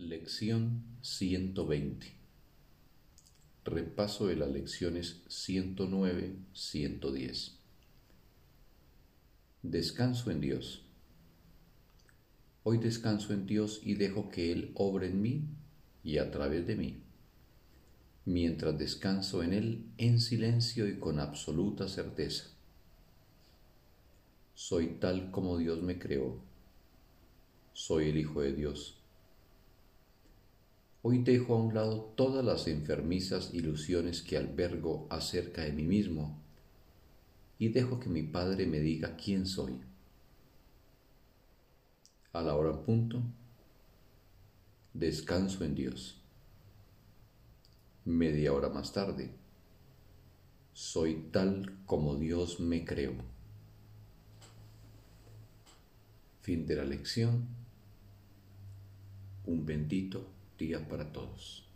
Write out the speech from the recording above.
Lección 120. Repaso de las lecciones 109-110. Descanso en Dios. Hoy descanso en Dios y dejo que Él obre en mí y a través de mí, mientras descanso en Él en silencio y con absoluta certeza. Soy tal como Dios me creó. Soy el Hijo de Dios Hoy dejo a un lado todas las enfermizas ilusiones que albergo acerca de mí mismo y dejo que mi Padre me diga quién soy. A la hora punto, descanso en Dios. Media hora más tarde, soy tal como Dios me creó. Fin de la lección. Un bendito para todos.